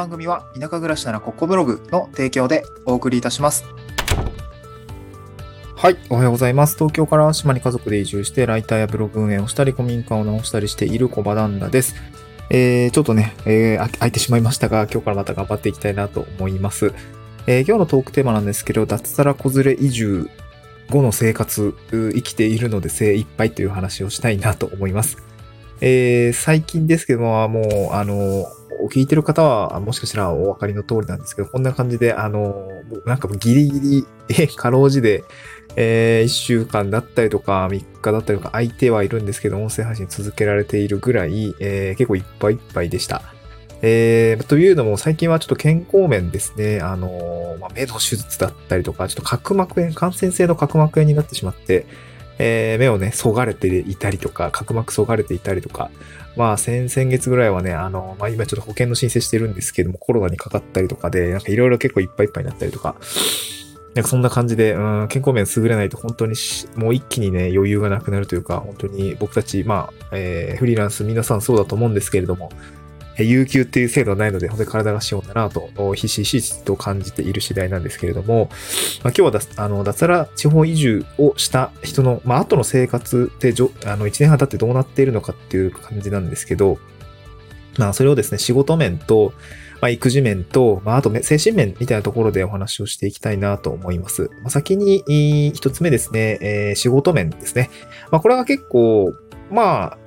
番組は田舎暮らしならここブログの提供でお送りいたします。はい。おはようございます。東京から島に家族で移住して、ライターやブログ運営をしたり、古民家を直したりしている小場旦那です。えー、ちょっとね、えー、空いてしまいましたが、今日からまた頑張っていきたいなと思います。えー、今日のトークテーマなんですけど、脱サラ子連れ移住後の生活、生きているので精一杯という話をしたいなと思います。えー、最近ですけども、もう、あの、聞いてる方は、もしかしたらお分かりの通りなんですけど、こんな感じで、あの、なんかギリギリ、え、かろうじで、えー、1週間だったりとか、3日だったりとか、空いてはいるんですけど、音声配信続けられているぐらい、えー、結構いっぱいいっぱいでした。えー、というのも、最近はちょっと健康面ですね、あのまあ、目の手術だったりとか、ちょっと角膜炎、感染性の角膜炎になってしまって、えー、目をね、そがれていたりとか、角膜そがれていたりとか、まあ、先、先月ぐらいはね、あの、まあ、今ちょっと保険の申請してるんですけども、コロナにかかったりとかで、なんかいろいろ結構いっぱいいっぱいになったりとか、なんかそんな感じで、うん、健康面優れないと本当にもう一気にね、余裕がなくなるというか、本当に僕たち、まあ、えー、フリーランス皆さんそうだと思うんですけれども、有給っていう制度はないので、本当に体が資本だなと、ひしひしと感じている次第なんですけれども、まあ、今日はあの脱サラ地方移住をした人の、まあ、後の生活ってじょあの1年半経ってどうなっているのかっていう感じなんですけど、まあ、それをですね、仕事面と、まあ、育児面と、まあ、あと精神面みたいなところでお話をしていきたいなと思います。まあ、先に一つ目ですね、えー、仕事面ですね。まあ、これが結構、まあ、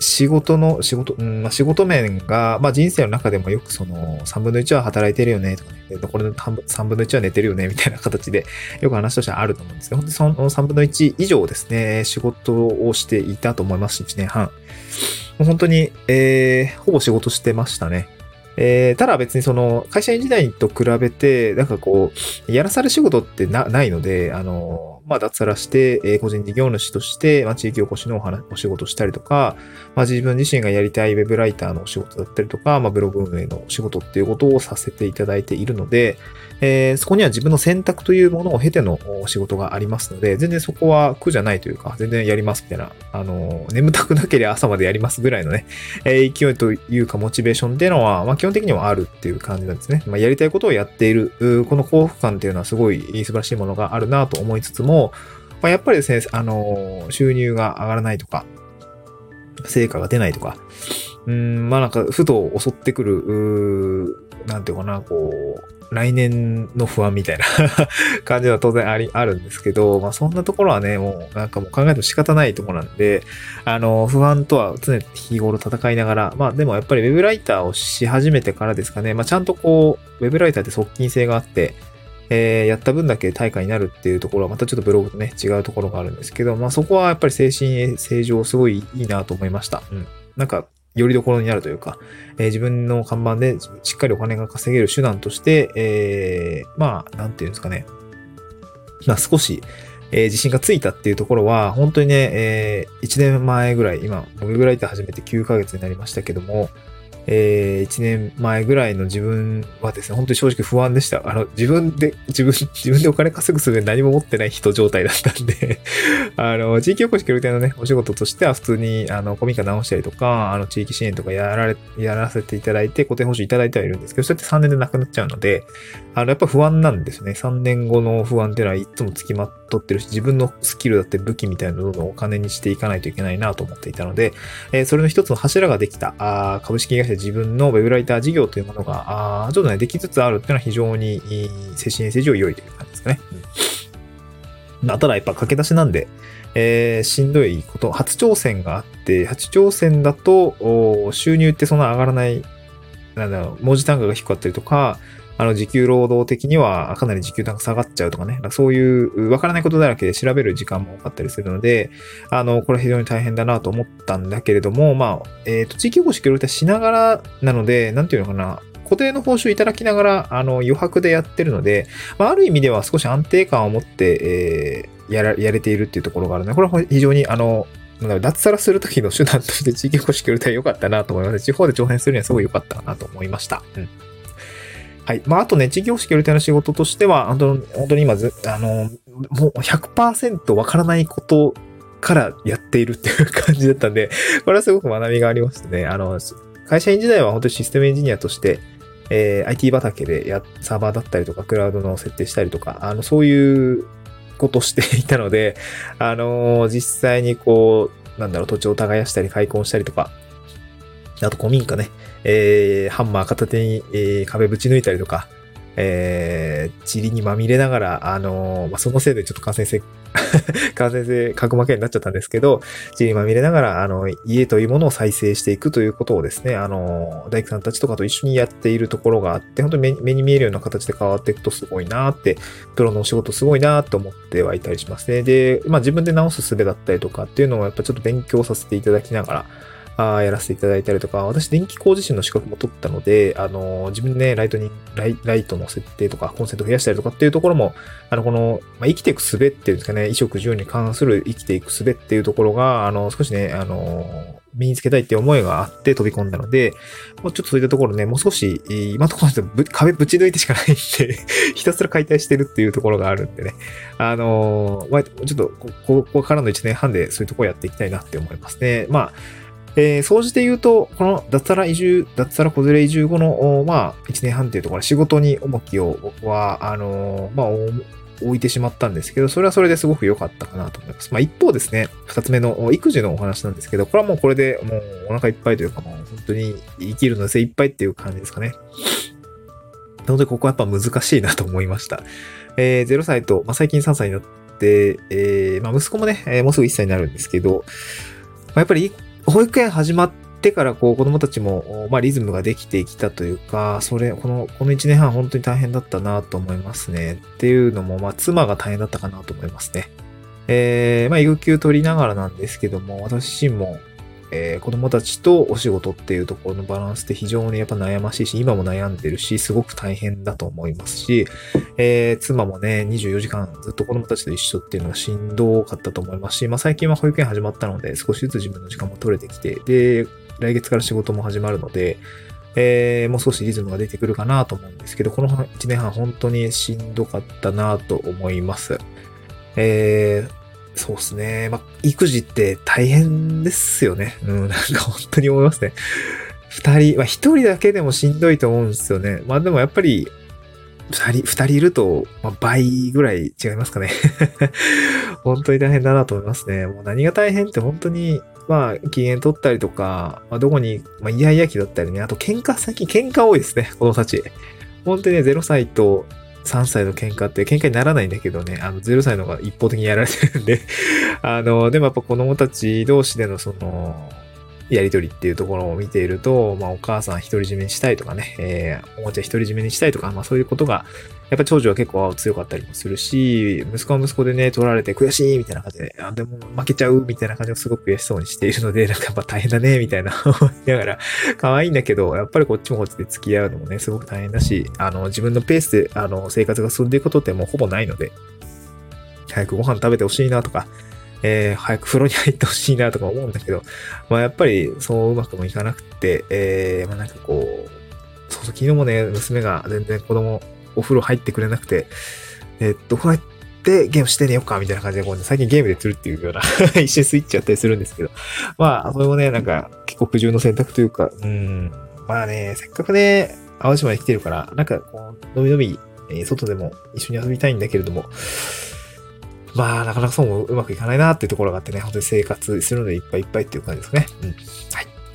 仕事の、仕事、うん、まあ、仕事面が、まあ、人生の中でもよくその、3分の1は働いてるよね、とかね、残りの3分の1は寝てるよね、みたいな形で、よく話としてはあると思うんですけど、本当にその3分の1以上ですね、仕事をしていたと思いますし、1年半。本当に、えー、ほぼ仕事してましたね。えー、ただ別にその会社員時代と比べて、なんかこう、やらされ仕事ってなないので、あの、まあ、脱サラして、え、個人事業主として、まあ、地域おこしのお話お仕事したりとか、まあ、自分自身がやりたいウェブライターのお仕事だったりとか、まあ、ブログ運営のお仕事っていうことをさせていただいているので、えー、そこには自分の選択というものを経ての仕事がありますので、全然そこは苦じゃないというか、全然やりますみたいな、あの、眠たくなければ朝までやりますぐらいのね、えー、勢いというかモチベーションっていうのは、まあ、基本的にはあるっていう感じなんですね。まあ、やりたいことをやっている、この幸福感っていうのはすごい素晴らしいものがあるなと思いつつも、まあ、やっぱりですね、あの、収入が上がらないとか、成果が出ないとか、うん、まあなんか、ふと襲ってくる、なんていうかな、こう、来年の不安みたいな 感じは当然あり、あるんですけど、まあそんなところはね、もうなんかもう考えても仕方ないところなんで、あの、不安とは常に日頃戦いながら、まあでもやっぱりウェブライターをし始めてからですかね、まあちゃんとこう、ウェブライターって側近性があって、えー、やった分だけ対価になるっていうところはまたちょっとブログとね、違うところがあるんですけど、まあそこはやっぱり精神正常すごいいいなと思いました。うん。なんか、よりどころになるというか、えー、自分の看板でしっかりお金が稼げる手段として、えー、まあ、なんていうんですかね。まあ少し、えー、自信がついたっていうところは、本当にね、えー、1年前ぐらい、今、ウェブライター始めて9ヶ月になりましたけども、えー、1年前ぐらいの自分はですね、本当に正直不安でした。あの、自分で、自分、自分でお金稼ぐすべ何も持ってない人状態だったんで あの、地域おこし協力隊のね、お仕事としては普通に、あの、コミカ直したりとか、あの、地域支援とかやられ、やらせていただいて、固定報酬いただいてはいるんですけど、それって3年でなくなっちゃうので、あの、やっぱ不安なんですね。3年後の不安っていうのはいつも付きまとってるし、自分のスキルだって武器みたいなのをどんどんお金にしていかないといけないなと思っていたので、えー、それの一つの柱ができた、あ株式会社自分のウェブライター事業というものが、あちょっとね、できつつあるっていうのは非常に精神衛生上良いという感じですかね。うん、まあ、ただやっぱ駆け出しなんで、えー、しんどいこと、初挑戦があって、初挑戦だと、収入ってそんな上がらない、なんだろう、文字単価が低かったりとか、あの、時給労働的にはかなり時給単価下がっちゃうとかね、そういうわからないことだらけで調べる時間も多かったりするので、あの、これは非常に大変だなと思ったんだけれども、まあ、えっ、ー、と、地域おこし協力隊しながらなので、なんていうのかな、固定の報酬いただきながら、あの、余白でやってるので、まあ、ある意味では少し安定感を持って、えー、やら、やれているっていうところがあるので、これは非常に、あの、脱サラするときの手段として地域おこし協力隊良かったなと思います。地方で挑戦するにはすごい良かったなと思いました。うん。はい。まあ、あとね、地域おこし協力隊の仕事としては、本当本当に今ず、あの、もう100%わからないことからやっているっていう感じだったんで、これはすごく学びがありましてね、あの、会社員時代は本当にシステムエンジニアとして、えー、IT 畑でや、サーバーだったりとか、クラウドの設定したりとか、あの、そういうことしていたので、あのー、実際にこう、なんだろう、土地を耕したり開墾したりとか、あと古民家ね、えー、ハンマー片手に、えー、壁ぶち抜いたりとか、えー、塵にまみれながら、あのー、まあ、そのせいでちょっと感染性、感染性角膜炎になっちゃったんですけど、塵にまみれながら、あの、家というものを再生していくということをですね、あの、大工さんたちとかと一緒にやっているところがあって、本当に目に見えるような形で変わっていくとすごいなって、プロのお仕事すごいなって思ってはいたりしますね。で、まあ自分で直す術だったりとかっていうのをやっぱちょっと勉強させていただきながら、あやらせていただいたりとか、私電気工事士の資格も取ったので、あの、自分でね、ライトにライ、ライトの設定とか、コンセント増やしたりとかっていうところも、あの、この、まあ、生きていく術っていうんですかね、衣食住に関する生きていく術っていうところが、あの、少しね、あの、身につけたいって思いがあって飛び込んだので、もうちょっとそういったところね、もう少し、今のところぶ壁ぶち抜いてしかないんで ひたすら解体してるっていうところがあるんでね、あのま、ちょっとこ、ここからの1年半でそういうところやっていきたいなって思いますね。まあ、えー、総じて言うと、この脱サラ移住、脱サラ子連れ移住後の、まあ、1年半というところ仕事に重きをは、あのー、まあ、置いてしまったんですけど、それはそれですごく良かったかなと思います。まあ一方ですね、二つ目の育児のお話なんですけど、これはもうこれでもうお腹いっぱいというかもう本当に生きるの精一杯っていう感じですかね。なのでここはやっぱ難しいなと思いました。えー、0歳と、まあ、最近3歳になって、えー、まあ息子もね、もうすぐ1歳になるんですけど、まあ、やっぱり保育園始まってからこう子供たちも、まあ、リズムができてきたというか、それ、この、この1年半本当に大変だったなと思いますね。っていうのも、まあ、妻が大変だったかなと思いますね。えー、まあ、育休取りながらなんですけども、私自身も、えー、子供たちとお仕事っていうところのバランスって非常にやっぱ悩ましいし、今も悩んでるし、すごく大変だと思いますし、えー、妻もね、24時間ずっと子供たちと一緒っていうのがしんどかったと思いますし、まあ最近は保育園始まったので、少しずつ自分の時間も取れてきて、で、来月から仕事も始まるので、えー、もう少しリズムが出てくるかなと思うんですけど、この1年半本当にしんどかったなと思います。えー、そうですね。まあ、育児って大変ですよね。うん、なんか本当に思いますね。二人、まあ一人だけでもしんどいと思うんですよね。まあでもやっぱり、二人、二人いると、まあ、倍ぐらい違いますかね。本当に大変だなと思いますね。もう何が大変って本当に、まあ、機嫌取ったりとか、まあ、どこに、まあ、イヤイヤ期だったりね、あと喧嘩、最近喧嘩多いですね、子供たち。本当にね、0歳と3歳の喧嘩って喧嘩にならないんだけどね、あの、0歳の方が一方的にやられてるんで。あの、でもやっぱ子供たち同士でのその、やりとりっていうところを見ていると、まあお母さん独り占めにしたいとかね、えー、おもちゃ独り占めにしたいとか、まあそういうことがやっぱ長女は結構強かったりもするし、息子は息子でね、取られて悔しいみたいな感じで、あ、でも負けちゃうみたいな感じをすごく悔しそうにしているので、なんかやっぱ大変だね、みたいな思いながら、可愛いんだけど、やっぱりこっちもこっちで付き合うのもね、すごく大変だし、あの、自分のペースで、あの、生活が進んでいくことってもうほぼないので、早くご飯食べてほしいなとか、えー、早く風呂に入ってほしいなとか思うんだけど、まあやっぱりそううまくもいかなくて、えー、まあなんかこう、そうそう、昨日もね、娘が全然子供お風呂入ってくれなくて、えっと、こうやってゲームしてねよっか、みたいな感じで、こう、ね、最近ゲームで釣るっていうような 一瞬スイッチやったりするんですけど、まあ、それもね、なんか、結構苦渋の選択というか、うん、まあね、せっかくね、淡路島に来てるから、なんか、こう、のびのび、外でも一緒に遊びたいんだけれども、まあ、なかなかそうもうまくいかないなっていうところがあってね、本当に生活するのでいっぱいいっぱいっていう感じですね。うん。はい。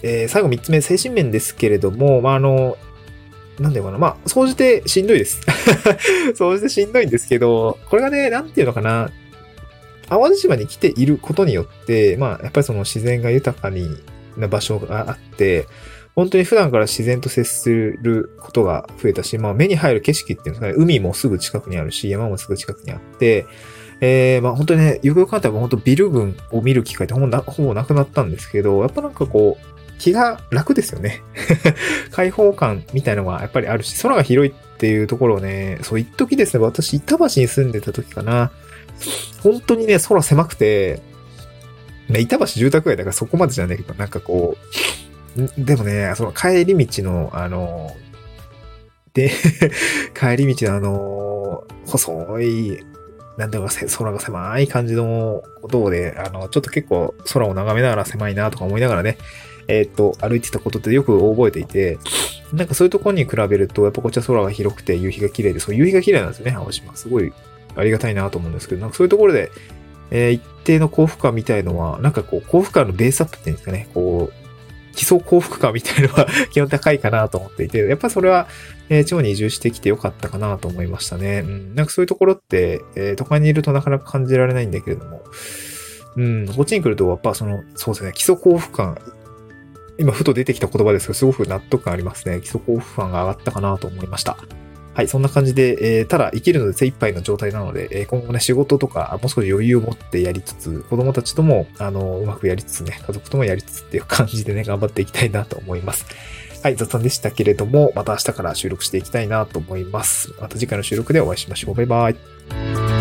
えー、最後3つ目、精神面ですけれども、まあ、あの、なんだよかな。まあ、総じてしんどいです。総じてしんどいんですけど、これがね、なんていうのかな。淡路島に来ていることによって、まあ、やっぱりその自然が豊かにな場所があって、本当に普段から自然と接することが増えたし、まあ目に入る景色っていうのは、ね、海もすぐ近くにあるし、山もすぐ近くにあって、えー、まあ本当にね、よくよく考えたら本当ビル群を見る機会ってほぼなほぼなくなったんですけど、やっぱなんかこう、気が楽ですよね。開放感みたいのがやっぱりあるし、空が広いっていうところをね、そう、一時ですね、私、板橋に住んでた時かな。本当にね、空狭くて、ね、板橋住宅街だからそこまでじゃないけど、なんかこう、でもね、その帰り道の、あの、で、帰り道のあの、細い、なんだか空が狭い感じの道で、あの、ちょっと結構空を眺めながら狭いなとか思いながらね、えっ、と、歩いてたことってよく覚えていて、なんかそういうところに比べると、やっぱこっちは空が広くて夕日が綺麗で、そう夕日が綺麗なんですよね、青島。すごいありがたいなと思うんですけど、なんかそういうところで、えー、一定の幸福感みたいのは、なんかこう、幸福感のベースアップっていうんですかね、こう、基礎幸福感みたいのは基本高いかなと思っていて、やっぱそれは、えー、地方に移住してきてよかったかなと思いましたね。うん、なんかそういうところって、えー、都会にいるとなかなか感じられないんだけれども、うん、こっちに来ると、やっぱその、そうですね、基礎幸福感、今ふと出てきた言葉ですけど、すごく納得感ありますね。基礎幸福感が上がったかなと思いました。はい、そんな感じで、えー、ただ生きるので精一杯の状態なので、えー、今後ね、仕事とか、もう少し余裕を持ってやりつつ、子供たちとも、あの、うまくやりつつね、家族ともやりつつっていう感じでね、頑張っていきたいなと思います。はい、雑談でしたけれども、また明日から収録していきたいなと思います。また次回の収録でお会いしましょう。バイバイ。